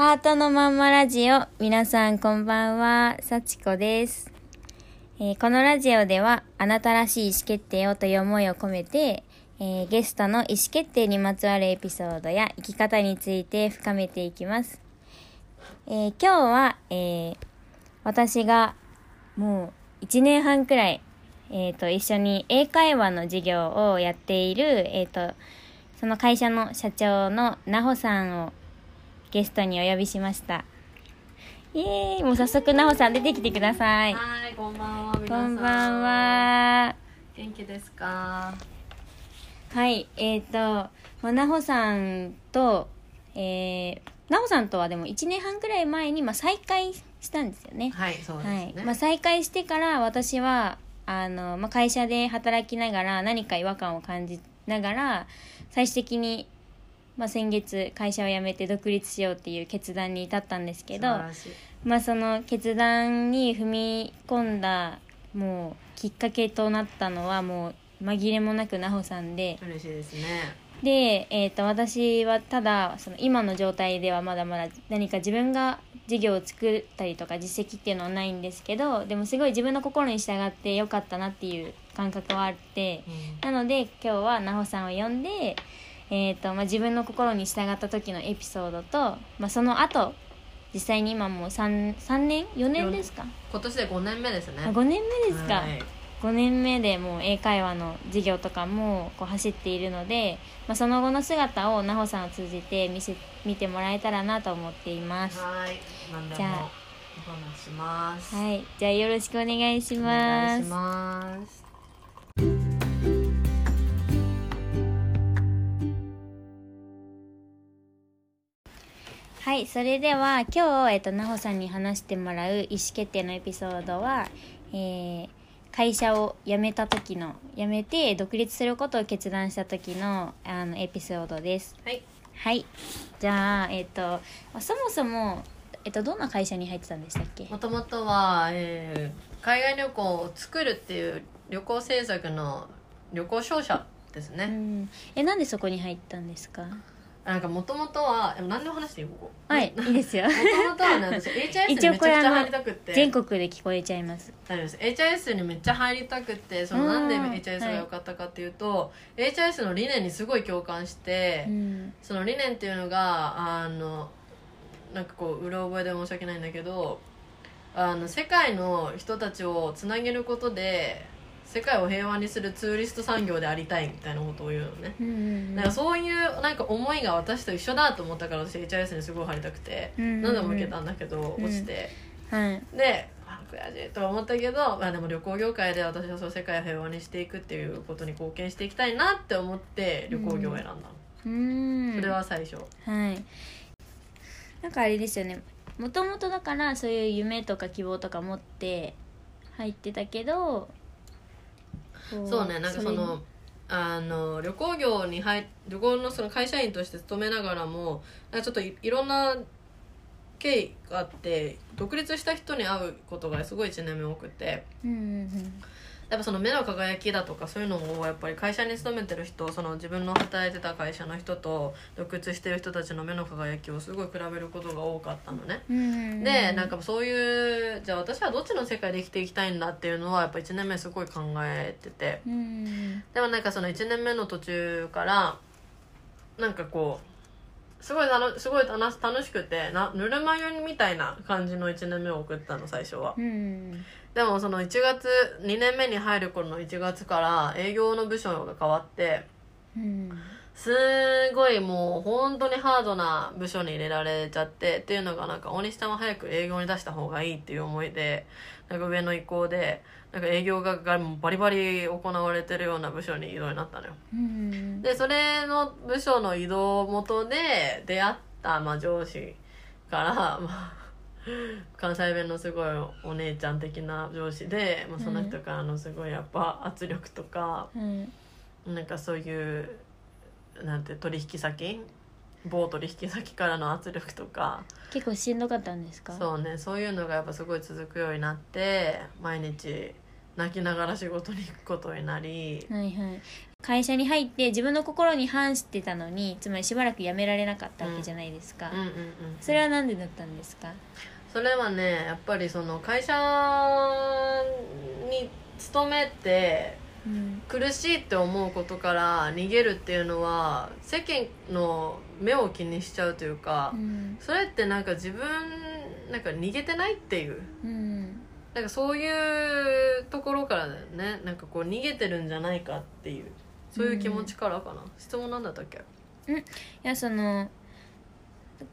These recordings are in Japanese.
ハートのまんまラジオ。皆さんこんばんは、さちこです、えーこのラジオでは、あなたらしい意思決定をという思いを込めて、えーゲストの意思決定にまつわるエピソードや生き方について深めていきます。えー今日は、え私がもう1年半くらい、えーと、一緒に英会話の授業をやっている、えーと、その会社の社長のなほさんをゲストにお呼びしました。イエーイもう早速なほさん出てきてください。はい、こんばんは。皆こさんんばん。は。元気ですか？はい、えっ、と、まあ、なほさんと、えー、なほさんとはでも1年半くらい前に、まあ、再会したんですよね。はい、そうですはね。いまあ、再会してから私はあの、まあ、会社で働きながら何か違和感を感じながら最終的に、まあ、先月会社を辞めて独立しようっていう決断に至ったんですけどまあ、その決断に踏み込んだもうきっかけとなったのはもう紛れもなく奈穂さんで嬉しいですね。で、えー、と私はただその今の状態ではまだまだ何か自分が事業を作ったりとか実績っていうのはないんですけどでもすごい自分の心に従ってよかったなっていう感覚はあってなので今日は奈穂さんを呼んで、えーとまあ、自分の心に従った時のエピソードと、まあ、その後実際に今もう 3, 3年？4年ですか、今年で5年目ですね。あ5年目ですか、はい。5年目でもう英会話の授業とかもこう走っているので、まあ、その後の姿を奈穂さんを通じて見せ見てもらえたらなと思っています。ははい、じゃあ。もお話しします。い。じゃあよろしくお願いしおます。願いします。はいそれでは今日、えっと、奈穂さんに話してもらう意思決定のエピソードは、えー会社を辞めた時の辞めて独立することを決断した時のあのエピソードです。はい。はい。じゃあえっ、とまあそもそも、えっと、どんな会社に入ってたんでしたっけ？もともとは、えー海外旅行を作るっていう旅行制作の旅行商社ですうね。ん。えなんでそこに入ったんですか？なんかもともとは、え何でも話していいここ。はいいいですよ。もともとはね、私 HIS にめちゃくちゃ入りたくって。全国で聞こえちゃいます。大丈夫です。HIS にめっちゃ入りたくってそのうんなん。で HIS が良かったかっていうと、HIS の理念にすごい共感して、うん。その理念っていうのがあのなんかこううろ覚えで申し訳ないんだけどあの世界の人たちをつなげることで世界を平和にするツーリスト産業でありたいみたいなことを言うのね、うんうんなんかそういうなんか思いが私と一緒だと思ったから私 HIS にすごい入りたくて、うんうんうん。何度も受けたんだけどうん落ちて。はい。であ悔しいとは思ったけど、まあ、でも旅行業界で私はそう世界を平和にしていくっていうことに貢献していきたいなって思って旅行業を選んだの、うん。それは最初。はい。なんかあれですよね。もともとだからそういう夢とか希望とか持って入ってたけどこそうねなんかそのあの旅行業に入旅行のその会社員として勤めながらもなんかちょっといいろんな経緯があって独立した人に会うことがすごい1年目多くて。うんうんやっぱその目の輝きだとかそういうのをやっぱり会社に勤めてる人その自分の働いてた会社の人と独立してる人たちの目の輝きをすごい比べることが多かったのね。でなんかそういうじゃあ私はどっちの世界で生きていきたいんだっていうのはやっぱ1年目すごい考えてて。うんでもなんかその1年目の途中からなんかこうすごい楽すごい楽楽しくてなぬるま湯みたいな感じの1年目を送ったの最初は。うんでもその1月2年目に入る頃の1月から営業の部署が変わってうん。すごいもう本当にハードな部署に入れられちゃってっていうのがなんか大西さんは早く営業に出した方がいいっていう思いでなんか上の意向でなんか営業がバリバリ行われてるような部署に移動になったのよ。うん。でそれの部署の移動元で出会った、まあ、上司から、まあ、関西弁のすごいお姉ちゃん的な上司で、まあ、その人からのすごいやっぱ圧力とか、うん。なんかそういうなんて取引先某取引先からの圧力とか結構しんどかったんですか？そうねそういうのがやっぱすごい続くようになって毎日泣きながら仕事に行くことになり。はいはい。会社に入って自分の心に反してたのにつまりしばらく辞められなかったわけじゃないですか、うんうんうんそれは何でだったんですか？それはねやっぱりその会社に勤めてうん。苦しいって思うことから逃げるっていうのは世間の目を気にしちゃうというか、うん。それってなんか自分なんか逃げてないっていう。うんなんかそういうところからだよね。なんかこう逃げてるんじゃないかっていう。そういう気持ちからかな、質問なんだったっけ？いやその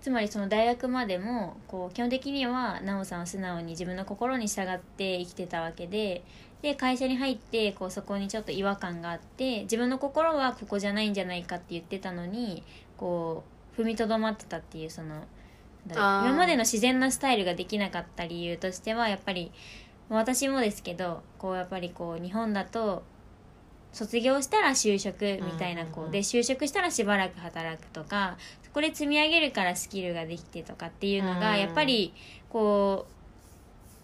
つまりその大学までもこう基本的には奈緒さんは素直に自分の心に従って生きてたわけでで会社に入ってこうそこにちょっと違和感があって自分の心はここじゃないんじゃないかって言ってたのにこう踏みとどまってたっていうその今までの自然なスタイルができなかった理由としてはやっぱり私もですけどこうやっぱりこう日本だと卒業したら就職みたいなこうで就職したらしばらく働くとかそこで積み上げるからスキルができてとかっていうのうん。がやっぱりこ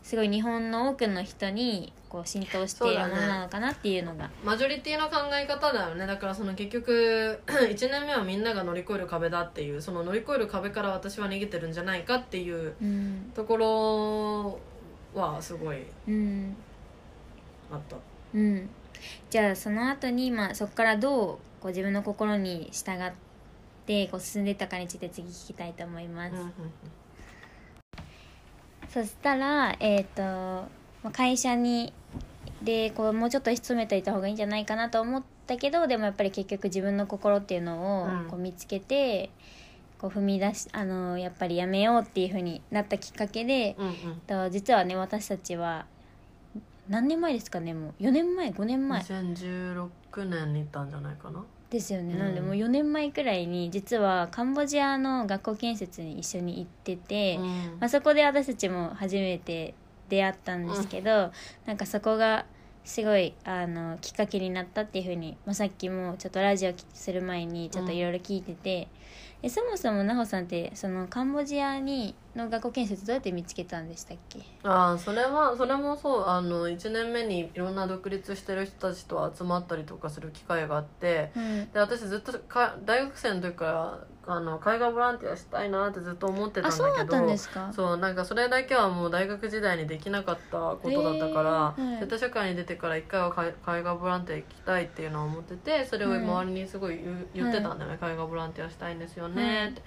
うすごい日本の多くの人にこう浸透しているものなのかなっていうのが。マジョリティの考え方だよね。だからその結局 1年目はみんなが乗り越える壁だっていう。その乗り越える壁から私は逃げてるんじゃないかっていううん。ところはすごいうん。あった。うん。じゃあその後にまあそこからどうこう自分の心に従ってこう進んでいったかについて次聞きたいと思います、うんうんそしたらえっ、とまあ会社にでこうもうちょっと勤めていた方がいいんじゃないかなと思ったけどでもやっぱり結局自分の心っていうのをうん。こう見つけて、こう踏み出しあのやっぱりやめようっていうふうになったきっかけで、うんうん。と実はね私たちは何年前ですかねもう。4年前？5年前？2016年に行ったんじゃないかな。ですよね、うん。なのでもう4年前くらいに実はカンボジアの学校建設に一緒に行ってて、うん。まあ、そこで私たちも初めて出会ったんですけど、なんかそこがすごいあのきっかけになったっていうふうに、まあ、さっきもちょっとラジオする前にちょっといろいろ聞いてて、えそもそも奈穂さんってそのカンボジアにの学校建設どうやって見つけたんでしたっけ？ああそれはそれもそうあの1年目にいろんな独立してる人たちと集まったりとかする機会があってうん。で私ずっとか大学生の時からあの海外ボランティアしたいなってずっと思ってたんだけどあそうだったんですか？そうなんかそれだけはもう大学時代にできなかったことだったから、へーはい。絶対社会に出てから一回は海海外ボランティア行きたいっていうのを思っててそれを周りにすごい言,、う言ってたんだよね、海外ボランティアしたいんですよねって。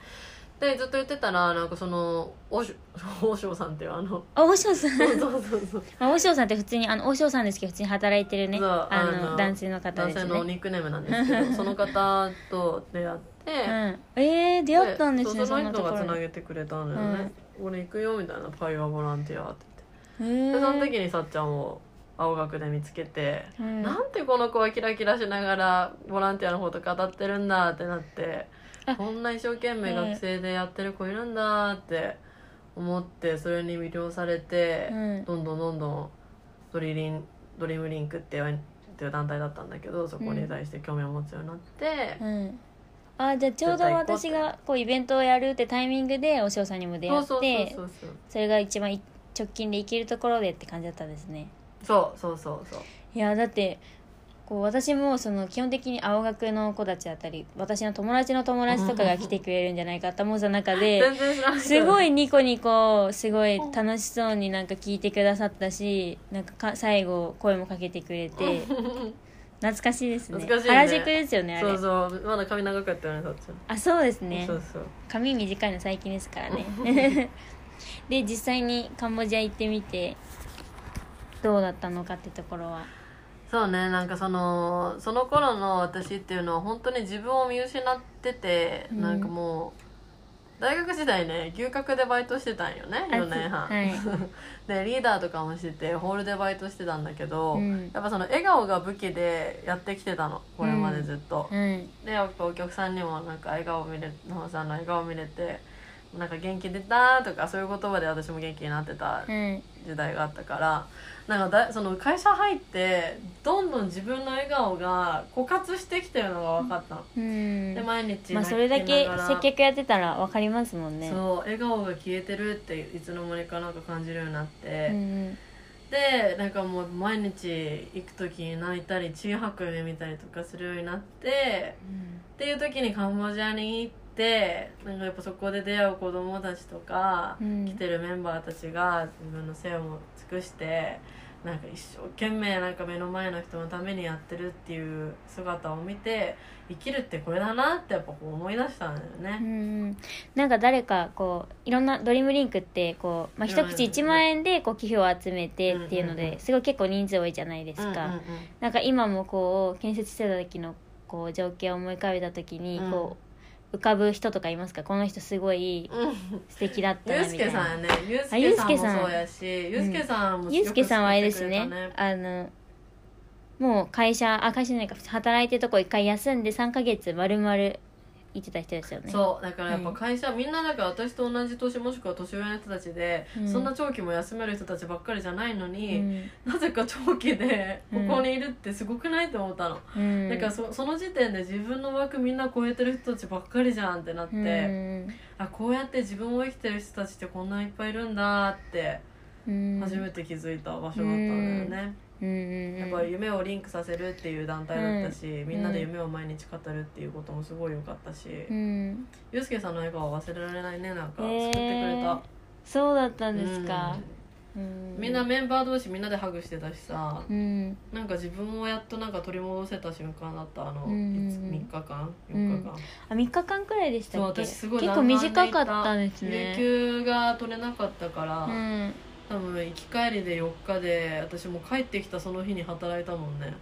でずっと言ってたらなんかその大し大将さんっていうあのあ大塩さん。そうそうそうそう。まあ大塩さんって普通にあの大塩さんですけど普通に働いてるねそうああのの男性の方です男性のねニックネームなんですけどその方と出会って、うん、えー、出会ったんですねそうそそんなところ。の人がつなげてくれたんだよね、俺行くよみたいな海外ボランティアって言って。でその時にさっちゃんを青学で見つけて、うん。なんてこの子はキラキラしながらボランティアのこと語ってるんだってなってあこんな一生懸命学生でやってる子いるんだって思ってそれに魅了されて、うん。どんどんどんどんドリリンドリームリンクっていうっていう団体だったんだけどそこに対して興味を持つようになって、うんあじゃあちょうど私がこうイベントをやるってタイミングでお塩さんにも出会そうってそうそうそうそれが一番い直近で行けるところでって感じだったんですねそうそうそうそういやだってこう私もその基本的に青学の子たちだったり私の友達の友達とかが来てくれるんじゃないかと思った中で すごいニコニコすごい楽しそうになんか聞いてくださったしなんかか最後声もかけてくれて 懐かしいですね。ね。原宿ですよねあれ。そうそう。まだ髪長くやったよねさっち。ゃんあそうですね。そうそう。髪短いの最近ですからね。で実際にカンボジア行ってみてどうだったのかってところはそうねなんかそのその頃の私っていうのは本当に自分を見失ってて、うん。なんかもう大学時代ね牛角でバイトしてたんよね4年半、はい。でリーダーとかもしててホールでバイトしてたんだけど、うん。やっぱその笑顔が武器でやってきてたのこれまでずっと、うん。でやっぱお客さんにもなんか笑顔見れ野間さんの笑顔見れてなんか元気出たとかそういう言葉で私も元気になってたうん。時代があったからなんかだその会社入ってどんどん自分の笑顔が枯渇してきてるのが分かったの、うん。で毎日まあそれだけ接客やってたら分かりますもんね。そう笑顔が消えてるっていつの間にかなんか感じるようになって、うんでなんかもう毎日行く時に泣いたり血吐く夢見たりとかするようになってっていう時にカンボジアに行ってなんかやっぱそこで出会う子供たちとか、うん。来てるメンバーたちが自分の背を尽くしてなんか一生懸命なんか目の前の人のためにやってるっていう姿を見て生きるってこれだなってやっぱこう思い出したんだようね。ん。なんか誰かこういろんなドリームリンクってこう、まあ、一口1万円でこう寄付を集めてっていうのうん。うんうんですごい結構人数多いじゃないですか、うんうんうんなんか今もこう建設してた時のこう情景を思い浮かべた時にうん。こう浮かぶ人とかいますか？この人すごいうん。素敵だったゆうなみたいな。すけさんやねゆうすけさん。もそうやしゆうすけさんもゆうすけさんはあれですね。あのもう会社あ会社じゃないか働いてるとこ一回休んで3ヶ月丸々行ってた人ですよね。そうだからやっぱ会社、みんなだから私と同じ年もしくは年上の人たちで、うんそんな長期も休める人たちばっかりじゃないのうに、んなぜか長期でこうんこにいるってすごくないと思ったの、うんだからそその時点で自分の枠みんな超えてる人たちばっかりじゃんってなって、うんあこうやって自分を生きてる人たちってこんないっぱいいるんだってうん初めて気づいた場所だったんだよね、うんうんやっぱり夢をリンクさせるっていう団体だったし、みんなで夢を毎日語るっていうこともすごい良かったし、うん。ゆうすけさんの笑顔は忘れられないねなんかへー救ってくれた、そうだったんですか。うん。うん。みんなメンバー同士みんなでハグしてたしさうん。なんか自分をやっとなんか取り戻せた瞬間だったあの、うん。いつ3日間？4日間、あ3日間くらいでしそうたっけ？私すごい結構短かったんです有ね給が取れなかったから、うん多分行き帰りで4日で私もう帰ってきたその日に働いたもんね。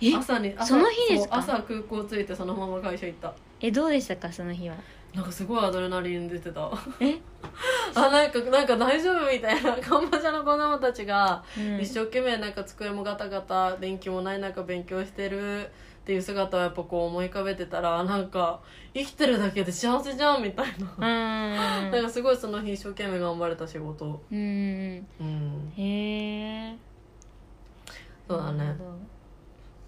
え？朝に朝その日ですか？そう朝空港着いてそのまま会社行った。えどうでしたか？その日は。なんかすごいアドレナリン出てた。え？あなんかなんか大丈夫みたいな。カンボジアの子供たちがうん。一生懸命なんか机もガタガタ電気もない中勉強してるっていう姿をやっぱこう思い浮かべてたらなんか生きてるだけで幸せじゃんみたいな、うん。なんかすごいその日一生懸命頑張れた仕事。うん。うん。へえそうだね。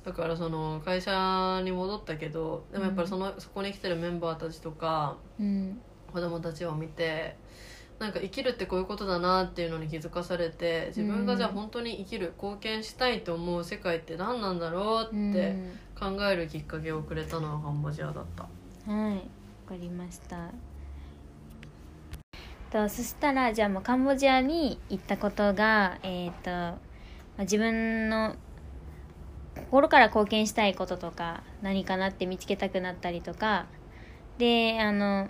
だからその会社に戻ったけどでもやっぱりその、そこに来てるメンバーたちとかうん。子供たちを見てなんか生きるってこういうことだなっていうのに気づかされて自分がじゃあ本当に生きる貢献したいと思う世界って何なんだろうって考えるきっかけをくれたのはカンボジアだった。はいわかりました。とそしたらじゃあもうカンボジアに行ったことがえっ、と、まあ自分の心から貢献したいこととか何かなって見つけたくなったりとかであの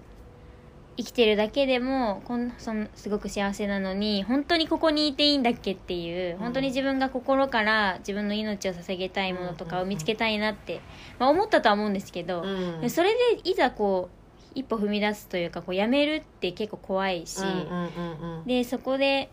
生きてるだけでもこんそのすごく幸せなのに本当にここにいていいんだっけっていう本当に自分が心から自分の命を捧げたいものとかを見つけたいなって、まあ、思ったとは思うんですけど、うん。でそれでいざこう一歩踏み出すというかこうやめるって結構怖いし、でそこで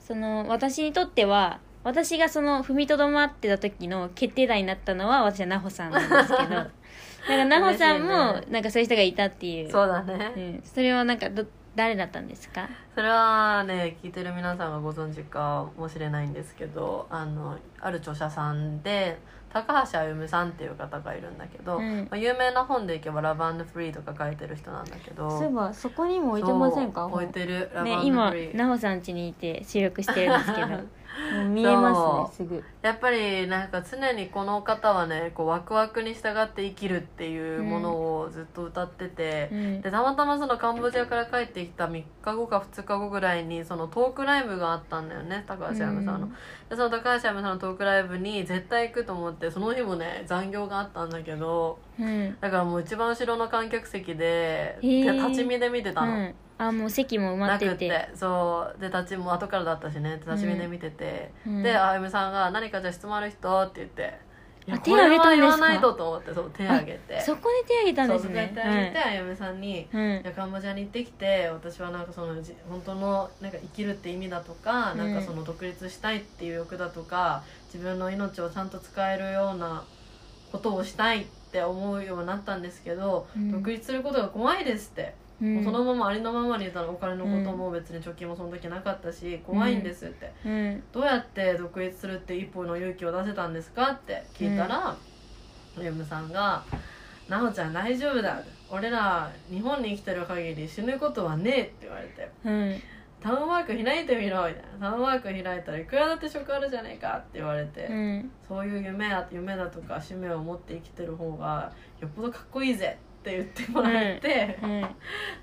その私にとっては私がその踏みとどまってた時の決定打になったのは私は奈穂さんなんですけど だから奈穂さんもなんかそういう人がいたっていう。そうだね、うん、それはなんかど誰だったんですか？それはね聞いてる皆さんがご存知かもしれないんですけどあのある著者さんで高橋歩さんっていう方がいるんだけど、うん。まあ、有名な本でいけば「ラブフリー」とか書いてる人なんだけどそういえばそこにも置いてませんか？置いてる「ラブね今フリー」奈穂さん家にいて収録してるんですけど もう見えますねすぐ。やっぱりなんか常にこの方はねこうワクワクに従って生きるっていうものをずっと歌ってて、うん。でたまたまそのカンボジアから帰ってきた3日後か2日後ぐらいにそのトークライブがあったんだよね高橋山さんの、うん。でその高橋山さんのトークライブに絶対行くと思ってその日もね残業があったんだけどうん。だからもう一番後ろの観客席で立ち見で見てたの、うんあもう席も埋まなってて。くって。そう。で立ちも後からだったしね。立ち見で見てて、うん。であゆめさんが「何かじゃあ質問ある人?」って言って「いやあ手挙げたんですかないと」と思ってそう手挙げて。そこで手挙げたんですそうね手挙げて、あゆめさんにうんカンボジアに行ってきて私はなんかそのじ本当のなんか生きるって意味だとか、うん。なんかその独立したいっていう欲だとか自分の命をちゃんと使えるようなことをしたいって思うようになったんですけど、うん。独立することが怖いですって、うん。もうそのままありのままに言ったらお金のことも別に貯金もその時なかったし怖いんですって、うん。どうやって独立するって一歩の勇気を出せたんですかって聞いたら、ゆむさんが「なおちゃん大丈夫だ俺ら日本に生きてる限り死ぬことはねえ」って言われて。うんタウンワーク開いてみろみたいなタウンワーク開いたらいくらだって職あるじゃねえかって言われて、うん。そういう夢や夢だとか使命を持って生きてる方がよっぽどかっこいいぜって言ってもらえて、うん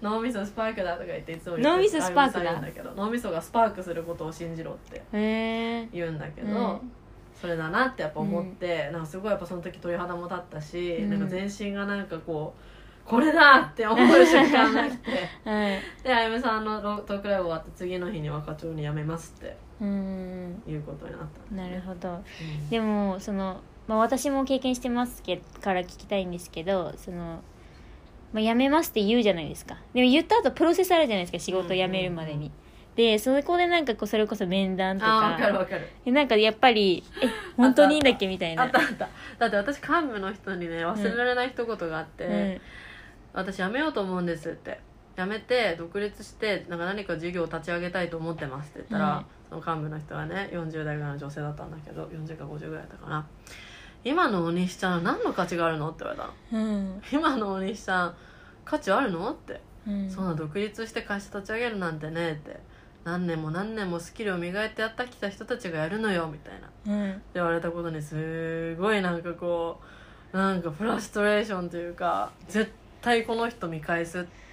脳みそスパークだとか言っていつも脳みそスパークだ。言うんだけど脳みそがスパークすることを信じろってへえ言うんだけど、うん。それだなってやっぱ思って、なんかすごいやっぱその時鳥肌も立ったし、うん。なんか全身がなんかこうこれだって思う瞬間が来て。はい。であゆめさんのロトークライブ終わって次の日に若町に辞めますってうんいうことになったんなるほど。うん。でもその、まあ、私も経験してますけから聞きたいんですけどその、まあ、辞めますって言うじゃないですか。でも言った後プロセスあるじゃないですか仕事辞めるまでに、うんうんうんでそこでなんかこうそれこそ面談とか。あかるわかる。でなんかやっぱり「え本当にいいんだっけ?」みたいな。あったあった。だって私幹部の人にね忘れられない一言があって、うん。私辞めようと思うんですって。辞めて独立してなんか何か事業を立ち上げたいと思ってますって言ったら、うん。その幹部の人はね40代ぐらいの女性だったんだけど40か50ぐらいだったかな今のお西ちゃんは何の価値があるの？って言われたの。うん今のお西ちゃん価値あるの？って、うんそんな独立して会社立ち上げるなんてねって何年も何年もスキルを磨いてやってきた人たちがやるのよみたいな。うん。言われたことにすごいなんかこうなんかフラストレーションというか絶対この人見返すって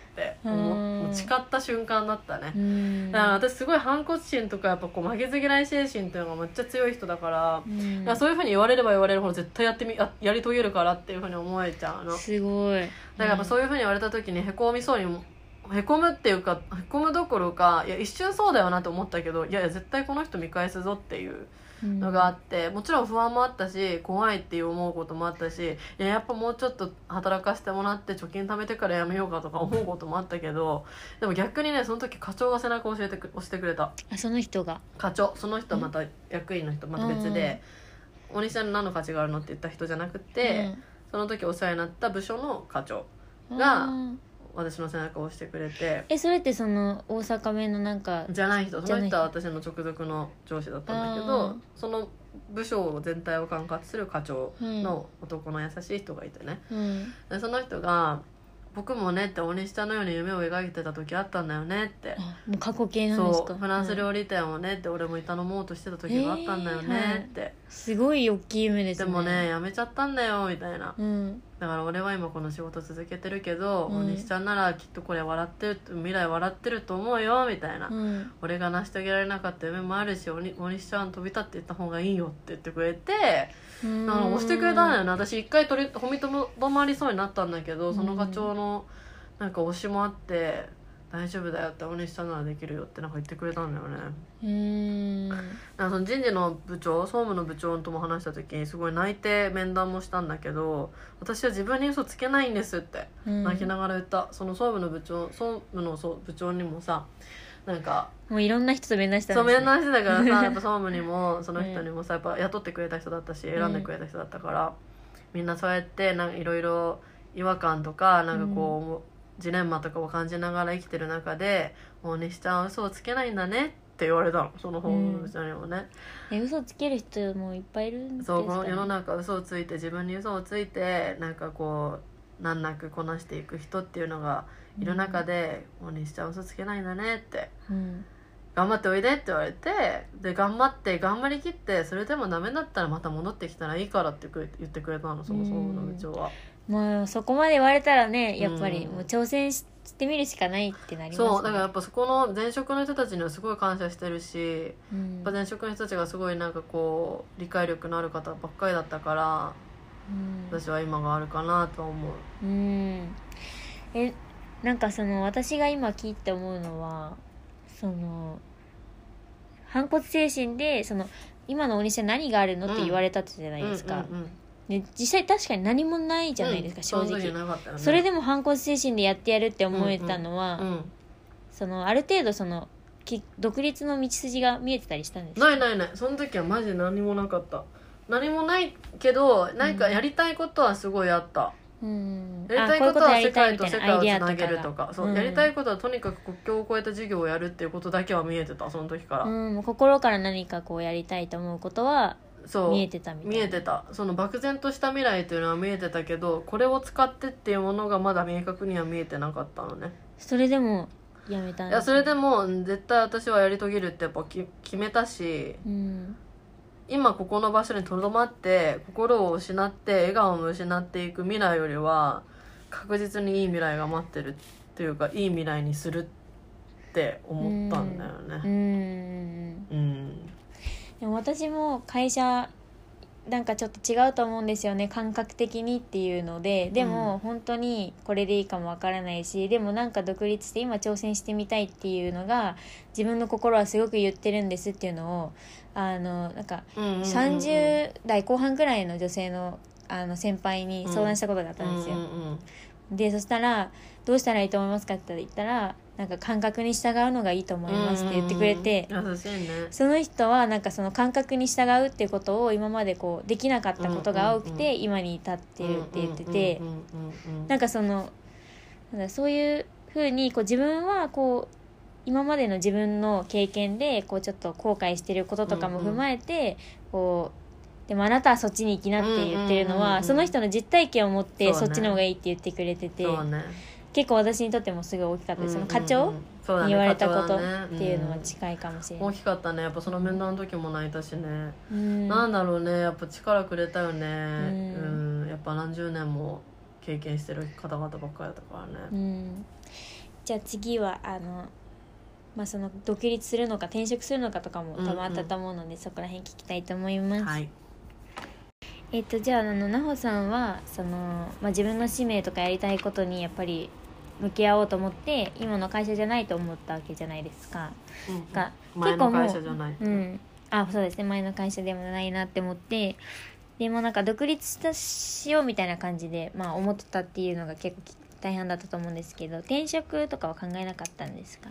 思う。ん。もう誓った瞬間だったね、うん。だから私すごい反骨心とかやっぱこう負けず嫌い精神っていうのがめっちゃ強い人だから,、うん。そういうふうに言われれば言われるほど絶対やってみややり遂げるからっていうふうに思えちゃうの。だかすごい。らやっぱそういうふうに言われた時にへこみそうにもへこむっていうかへこむどころかいや一瞬そうだよなって思ったけどいやいや絶対この人見返すぞっていううんのがあってもちろん不安もあったし怖いっていう思うこともあったしいややっぱもうちょっと働かせてもらって貯金貯めてからやめようかとか思うこともあったけどでも逆にねその時課長が背中を教えてく押してくれた。あその人が？課長。その人はまた役員の人また別で「お兄さんに何の価値があるの?」って言った人じゃなくて、その時お世話になった部署の課長うんがうん私の背中を押してくれて。えそれってその大阪弁のなんかじゃない人。その人は私の直属の上司だったんだけあどー。その部署全体を管轄する課長の男の優しい人がいてね、うんでその人が「僕もね」って大西ちゃんのように夢を描いてた時あったんだよねって。あもう過去形なんですかそうフランス料理店をねって俺も頼もうとしてた時があったんだよねって、すごい大きい夢ですね。でもねやめちゃったんだよみたいな。うん。だから俺は今この仕事続けてるけど、うん。大西ちゃんならきっとこれ笑ってる未来笑ってると思うよみたいな、うん。俺が成し遂げられなかった夢もあるし大西ちゃん飛び立っていった方がいいよって言ってくれてうん。なんか押してくれたんだよね。私一回取り踏みとまりそうになったんだけどその課長のなんか押しもあって大丈夫だよって大西ちゃんならできるよってなんか言ってくれたんだよね。うん。その人事の部長総務の部長とも話した時にすごい泣いて面談もしたんだけど私は自分に嘘つけないんですってうん泣きながら言った、その総務の部長総務の部長にもさなんかもういろんな人と面談したんそうです、ね、面談してたからさ やっぱ総務にもその人にもさやっぱ雇ってくれた人だったし選んでくれた人だったから、みんなそうやってなんかいろいろ違和感とかなんかこう、ジレンマとかを感じながら生きてる中で「大西ちゃんは嘘をつけないんだね」って言われたのその本の人にもね、え嘘つける人もいっぱいいるんですか、ね、そうこの世の中嘘をついて自分に嘘をついてなんかこう難なくこなしていく人っていうのがいる中で「大西ちゃん嘘つけないんだね」って。うん頑張っておいでって言われてで頑張って頑張りきってそれでもダメだったらまた戻ってきたらいいからって言ってくれたのそもそもの部長は、まあそこまで言われたらねやっぱりうんもう挑戦してみるしかないってなりますね。そうだからやっぱそこの前職の人たちにはすごい感謝してるしやっうんぱ前職の人たちがすごいなんかこう理解力のある方ばっかりだったからうん。私は今があるかなとは思う。うん。えなんかその私が今聞いて思うのはその反骨精神でその今のお店何があるのって言われたってじゃないですか、で実際確かに何もないじゃないですか、うん正直。ね。それでも反骨精神でやってやるって思えたのは、うんそのある程度そのき独立の道筋が見えてたりしたんですか？ないないない。その時はマジ何もなかった。何もないけど何かやりたいことはすごいあった、うん。やりたいことは世界と世界をつなげるがとか。そう、うんやりたいことはとにかく国境を越えた授業をやるっていうことだけは見えてたその時から、うん、心から何かこうやりたいと思うことはそう。見えてたみたいな。見えてた。その漠然とした未来というのは見えてたけどこれを使ってっていうものがまだ明確には見えてなかったのね。それでもやめたんいやそれでも絶対私はやり遂げるってやっぱき決めたし。うん今ここの場所にとどまって心を失って笑顔も失っていく未来よりは確実にいい未来が待ってるっていうかいい未来にするって思ったんだようねん。うん。でも私も会社なんかちょっと違うと思うんですよね感覚的にっていうのででも本当にこれでいいかもわからないしでもなんか独立して今挑戦してみたいっていうのが自分の心はすごく言ってるんですっていうのをあのなんかうんうんうんうん30代後半ぐらいの女性のあの先輩に相談したことがあったんですよ。うんうんでそしたら「どうしたらいいと思いますか?」って言ったら「なんか感覚に従うのがいいと思います」って言ってくれて。その人はなんかその感覚に従うっていうことを今までこうできなかったことが多くて今に至ってるって言ってて。なんかそのなんだそういうふうにこう自分はこう今までの自分の経験でこうちょっと後悔してることとかも踏まえてこうでもあなたはそっちに行きなって言ってるのはその人の実体験を持ってそっちの方がいいって言ってくれてて結構私にとってもすごい大きかったです。その課うん長に言われたことっていうのは近いかもしれない。大きかったね。やっぱその面談の時も泣いたしね、うん。なんだろうね。やっぱ力くれたよね。ん。うん。やっぱ何十年も経験してる方々ばっかりだったからうねん、じゃあ次はあの、まあ、その独立するのか転職するのかとかも多分あったと思うので、そこら辺聞きたいと思います。はい。えっとじゃああの奈穂さんはその、まあ、自分の使命とかやりたいことにやっぱり向き合おうと思って今の会社じゃないと思ったわけじゃないですか。うんが前の会社じゃないうん、あそうですね。前の会社でもないなって思って。でもなんか独立したしようみたいな感じで、まあ、思ってたっていうのが結構大変だったと思うんですけど転職とかは考えなかったんですか？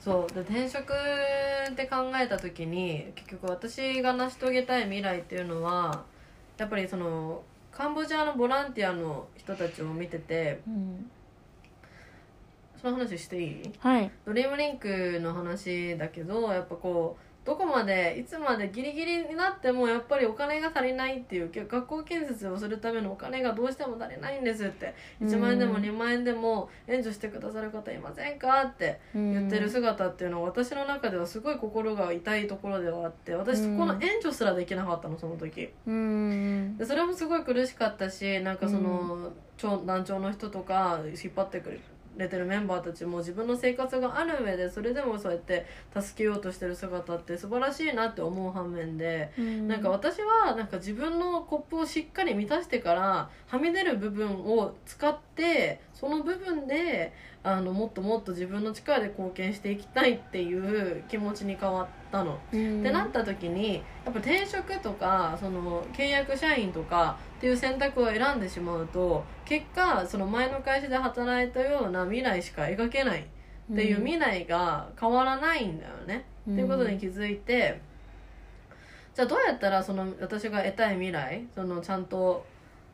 そう。で転職って考えた時に結局私が成し遂げたい未来っていうのはやっぱりそのカンボジアのボランティアの人たちを見ててうんその話していい？はい。ドリームリンクの話だけどやっぱこうどこまでいつまでギリギリになってもやっぱりお金が足りないっていう学校建設をするためのお金がどうしても足りないんですって1万円でもうん。2万円でも援助してくださる方いませんかって言ってる姿っていうのは私の中ではすごい心が痛いところではあって私そこの援助すらできなかったのその時。うん。でそれもすごい苦しかったしなんかその、長団長の人とか引っ張ってくれてるメンバーたちも自分の生活がある上でそれでもそうやって助けようとしてる姿って素晴らしいなって思う反面で、うんなんか私はなんか自分のコップをしっかり満たしてからはみ出る部分を使ってその部分であのもっともっと自分の力で貢献していきたいっていう気持ちに変わったの。うんってなった時にやっぱ転職とかその契約社員とかっていう選択を選んでしまうと結果その前の会社で働いたような未来しか描けないっていう未来が変わらないんだよね。うんっていうことに気づいてじゃあどうやったらその私が得たい未来そのちゃんと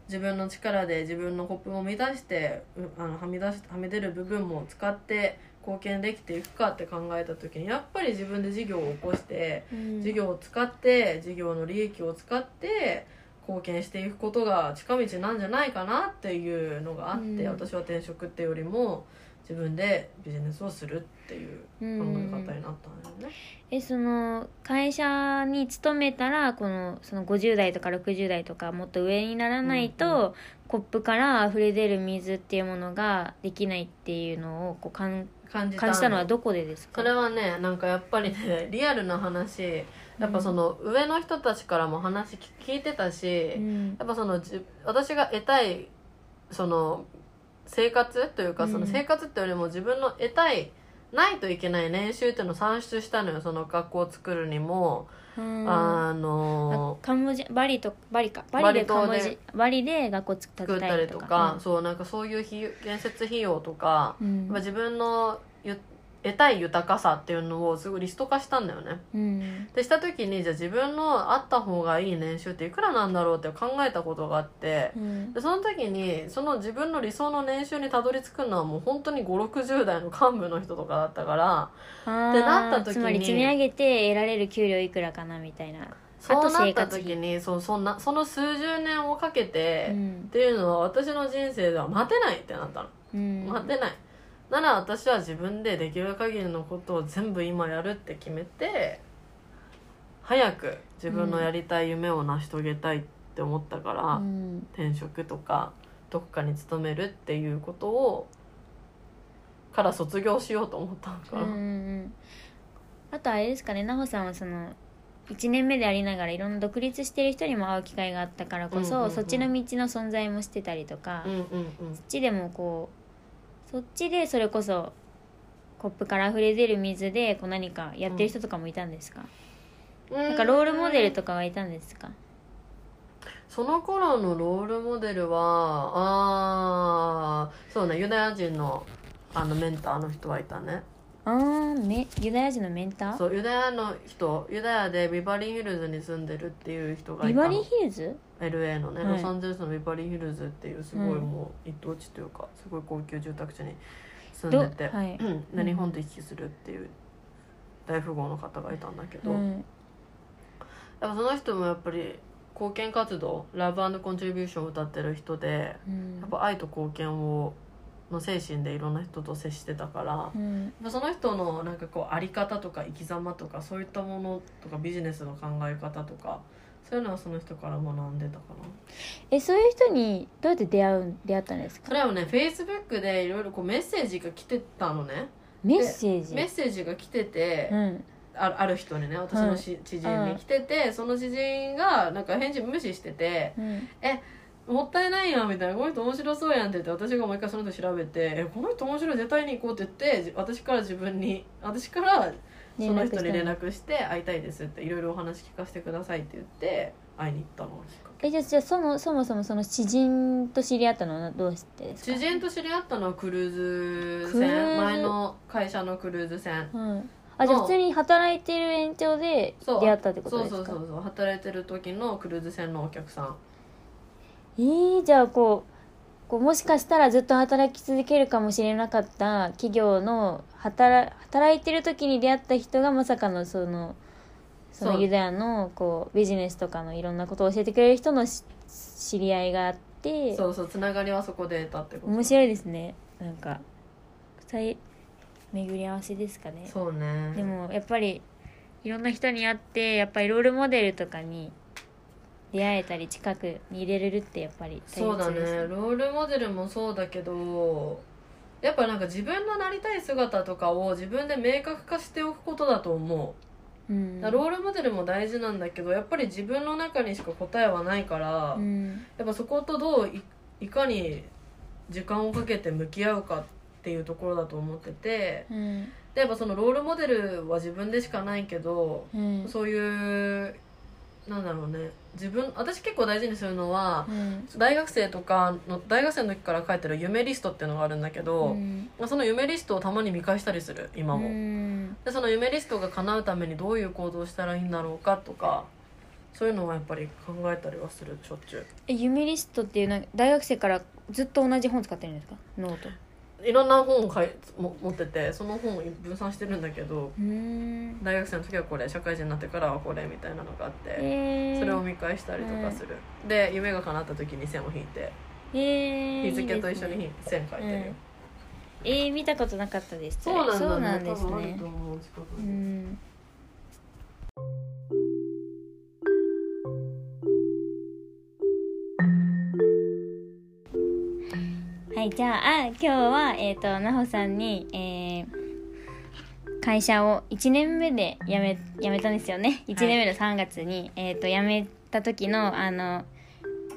自分の力で自分のコップを満たしてうあのはみ出しはみ出る部分も使って貢献できていくかって考えた時にやっぱり自分で事業を起こしてうん事業を使って事業の利益を使って貢献していくことが近道なんじゃないかなっていうのがあって、うん。私は転職ってよりも自分でビジネスをするっていう考え方になったんだよね。えその会社に勤めたらこのその50代とか60代とかもっと上にならないと、うんコップから溢れ出る水っていうものができないっていうのをこう感感じた感じたのはどこでですか？それはねなんかやっぱりねリアルな話やっぱその上の人たちからも話聞いてたし、うん。やっぱそのじ私が得たいその生活というかうん。その生活ってよりも自分の得たいないといけない年収っていうのを算出したのよその学校を作るにも、うん。あのカンボジアバリとバリか。バリでカンボジバリで学校作作ったりとか、そうなんかそういう建設費用とか、うん。自分のゆ得たい豊かさっていうのをすごいリスト化したんだよね。うん。でした時にじゃあ自分のあった方がいい年収っていくらなんだろうって考えたことがあってうん。でその時にその自分の理想の年収にたどり着くのはもう本当に560代の幹部の人とかだったからってなった時につまり積み上げて得られる給料いくらかなみたいな。そうな生った時にそうそんなその数十年をかけて、うん。っていうのは私の人生では待てないってなったの、うん。待てないなら私は自分でできる限りのことを全部今やるって決めて早く自分のやりたい夢を成し遂げたいって思ったから、うん。転職とかどこかに勤めるっていうことをから卒業しようと思ったのかな、あとあれですかね奈穂さんはその1年目でありながらいろんな独立してる人にも会う機会があったからこそ、うんうんうん。そっちの道の存在もしてたりとか、うんうんうん。そっちでもこうそっちでそれこそコップから溢れ出る水でこう何かやってる人とかもいたんですか、なんかロールモデルとかはいたんですか？その頃のロールモデルはああそうねユダヤ人のあのメンターの人はいたね。あーめユダヤ人のメンター？そうユダヤの人ユダヤでビバリーヒルズに住んでるっていう人がいたの。ビバリーヒルズ？LA のね、はい。ロサンゼルスのビバリーヒルズっていうすごいうん。もう一等地というかすごい高級住宅地に住んでて、どはい。うん。で日本と行き来するっていう大富豪の方がいたんだけど、やっうんぱその人もやっぱり貢献活動ラブコントリビューションを歌ってる人でうん。やっぱ愛と貢献をの精神でいろんな人と接してたから、うん。ぱその人のなんかこうあり方とか生き様とかそういったものとかビジネスの考え方とかそういうのはその人から学んでたかな。えそういう人にどうやって出会う出会ったんですか？それはねフェイスブックでいろいろこうメッセージが来てたのね。メッセージ？メッセージが来てて、うん。あある人にね私のし、知人に来てて、その知人がなんか返事無視しててうん「もったいないやん」みたいな「この人面白そうやん」って言って私がもう一回その人調べて「えこの人面白い絶対に行こう」って言ってじ私から自分に私からその人に連絡して「会いたいです」っていろいろお話聞かせてくださいって言って会いに行ったのがきっかけ。えじゃあじゃあそのそもそもその知人と知り合ったのはどうしてですか？知人と知り合ったのはクルーズクルーズ？船前の会社のクルーズ船。うんあじゃあ普通に働いてる延長でそう。出会ったってことそうですか？そうそうそう。働いてる時のクルーズ船のお客さん。えー、じゃあこうこうもしかしたらずっと働き続けるかもしれなかった企業の働働いてる時に出会った人がまさかのそのそのユダヤのこうビジネスとかのいろんなことを教えてくれる人のし知り合いがあってそうそうつながりはそこで得たってこと。面白いですね。なんか再巡り合わせですかね。そうね。でもやっぱりいろんな人に会ってやっぱりロールモデルとかに出会えたり近くに入れれるってやっぱりそうだね。ロールモデルもそうだけどやっぱなんか自分のなりたい姿とかを自分で明確化しておくことだと思う。ん。うだからロールモデルも大事なんだけどやっぱり自分の中にしか答えはないから、うん。やっぱそことどういいかに時間をかけて向き合うかっていうところだと思っててうん。でやっぱそのロールモデルは自分でしかないけどうん。そういうなんだろうね。自分私結構大事にするのはうん。大学生とかの大学生の時から書いてる夢リストっていうのがあるんだけど、うん。その夢リストをたまに見返したりする今も、うん。でその夢リストが叶うためにどういう行動をしたらいいんだろうかとかそういうのはやっぱり考えたりはするしょっちゅえ夢リストっていうのは大学生からずっと同じ本使ってるんですか？ノート。ういろんな本をかいも持っててその本を分散してるんだけどうん。大学生の時はこれ社会人になってからはこれみたいなのがあって、えー、それを見返したりとかする、で夢が叶った時に線を引いてえー、日付と一緒に線書いてるよ、うん。えー、見たことなかったです。そうなんだ、ね、そうなんはいじゃああ今日はえっ、となほさんに、えー会社を1年目で辞め辞めたんですよね。1年目の3月に、えっ、と辞めた時のあの、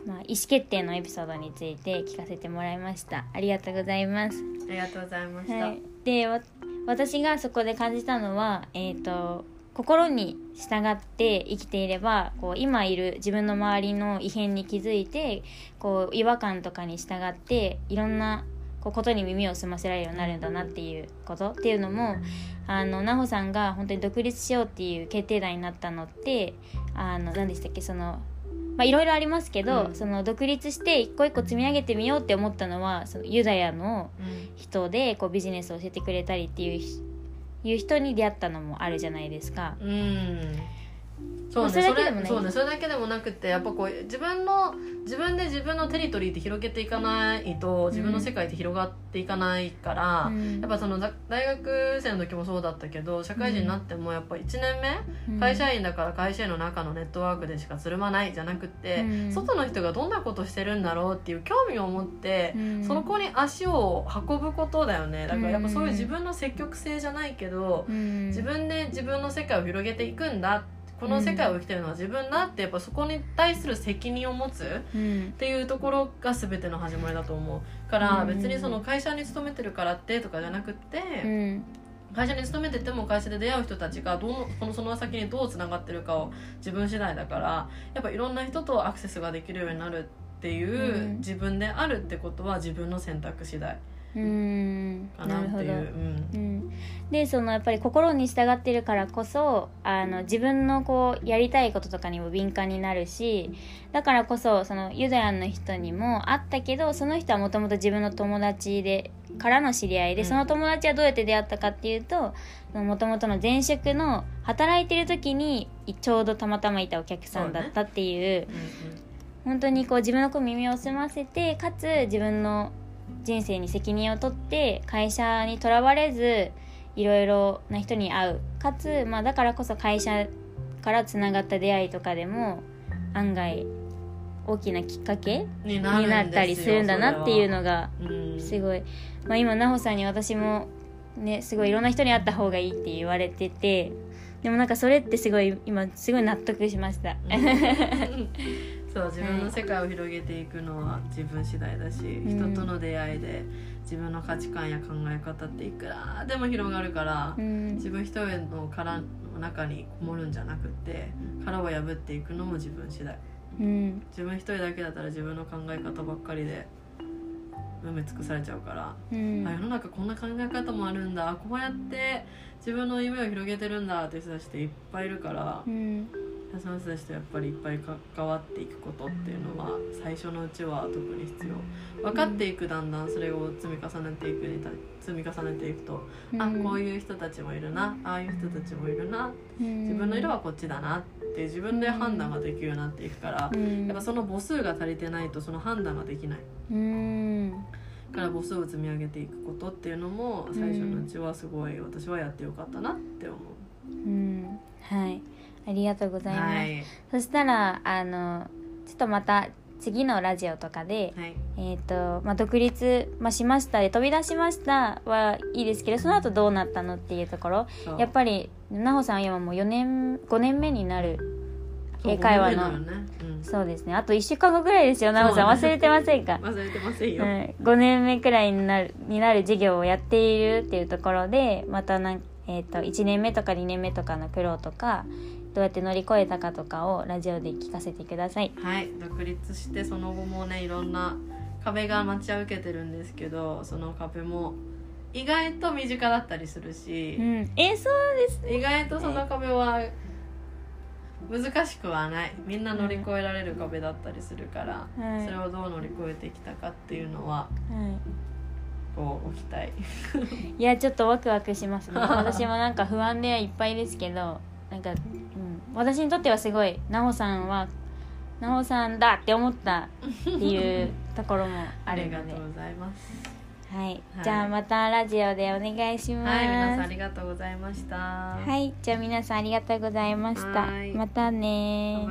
まあ、意思決定のエピソードについて聞かせてもらいました。ありがとうございます。ありがとうございました、はい、でわ私がそこで感じたのは、えー、と心に従って生きていればこう今いる自分の周りの異変に気づいてこう違和感とかに従っていろんなこうことに耳を澄ませられるようになるんだなっていうこと。っていうのもあの奈穂さんが本当に独立しようっていう決定打になったのってあの何でしたっけそのまあいろいろありますけど、うん。その独立して一個一個積み上げてみようって思ったのはそのユダヤのうん。人でこうビジネスを教えてくれたりっていうひいう人に出会ったのもあるじゃないですか。うんそうねそれだけでもないそうねそれだけでもなくてやっぱこう自分の自分で自分のテリトリーって広げていかないと自分の世界って広がっていかないから、うん。やっぱそのざ大学生の時もそうだったけど社会人になってもやっぱ1年目、会社員だから会社員の中のネットワークでしかつるまないじゃなくて、うん。外の人がどんなことしてるんだろうっていう興味を持って、うん。その子に足を運ぶことだよね。だからやっぱそういう自分の積極性じゃないけど、うん。自分で自分の世界を広げていくんだこの世界を生きてるのは自分だってやっぱそこに対する責任を持つっうん。ていうところが全ての始まりだと思うからうん。別にその会社に勤めてるからってとかじゃなくって、うん。会社に勤めてても会社で出会う人たちがどのこのその先にどうつながってるかを自分次第だからやっぱいろんな人とアクセスができるようになるっていう、うん。自分であるってことは自分の選択次第うん。かなるほど。うん。うん、でそのやっぱり心に従ってるからこそあの自分のこうやりたいこととかにも敏感になるしだからこそそのユダヤンの人にも会ったけどその人はもともと自分の友達でからの知り合いで、うん。その友達はどうやって出会ったかっていうともともとの前職の働いてる時にちょうどたまたまいたお客さんだったっていう本当にこう自分のこう耳を澄ませてかつ自分の人生に責任を取って会社にとらわれずいろいろな人に会う。かつ、まあ、だからこそ会社からつながった出会いとかでも案外大きなきっかけにになったりするんだなっていうのがすごい、まあ、今奈穂さんに私もねすごいいろんな人に会った方がいいって言われててでもなんかそれってすごい今すごい納得しました。そう自分の世界を広げていくのは自分次第だし、ん。人との出会いで自分の価値観や考え方っていくらでも広がるから、うん。自分一人の殻の中にこもるんじゃなくて殻を破っていくのも自分次第。うん。自分一人だけだったら自分の考え方ばっかりで埋め尽くされちゃうから、うん。あ世の中こんな考え方もあるんだこうやって自分の夢を広げてるんだって人たちっていっぱいいるから、うんその人たちとやっぱりいっぱい関わっていくことっていうのは最初のうちは特に必要。分かっていくだんだんそれを積み重ねていくにた積み重ねていくと、あこういう人たちもいるなああいう人たちもいるな自分の色はこっちだなって自分で判断ができるようになっていくから、うん。やっぱその母数が足りてないとその判断ができない。うん。だから母数を積み上げていくことっていうのも最初のうちはすごい私はやってよかったなって思う。うん。はいありがとうございます、はい、そしたらあのちょっとまた次のラジオとかで、はい。えーとまあ、独立、まあ、しましたで飛び出しましたはいいですけどその後どうなったのっていうところ。やっぱり奈穂さんは今もう4年5年目になる英会話の。ね。うん。そうですね。あと1週間後ぐらいですよ奈穂さん。忘れてませんか？忘れてませんよ、はい、5年目くらいになるになる授業をやっているっていうところでまたなん、えー、と1年目とか2年目とかの苦労とかどうやって乗り越えたかとかをラジオで聞かせてください。はい独立してその後もねいろんな壁が待ち受けてるんですけどその壁も意外と身近だったりするしう、ん、えーそうです意外とその壁は難しくはない。みんな乗り越えられる壁だったりするから、はい。それをどう乗り越えてきたかっていうのははこう置きたいい、いやちょっとワクワクしますね。私もなんか不安でいっぱいですけどなんか、うん、私にとってはすごい奈穂さんは奈穂さんだって思ったっていうところもああるので。りがとうございます。はい、はい。じゃあまたラジオでお願いします。はい皆さんありがとうございました。はい、じゃあ皆さんありがとうございました。はい。またね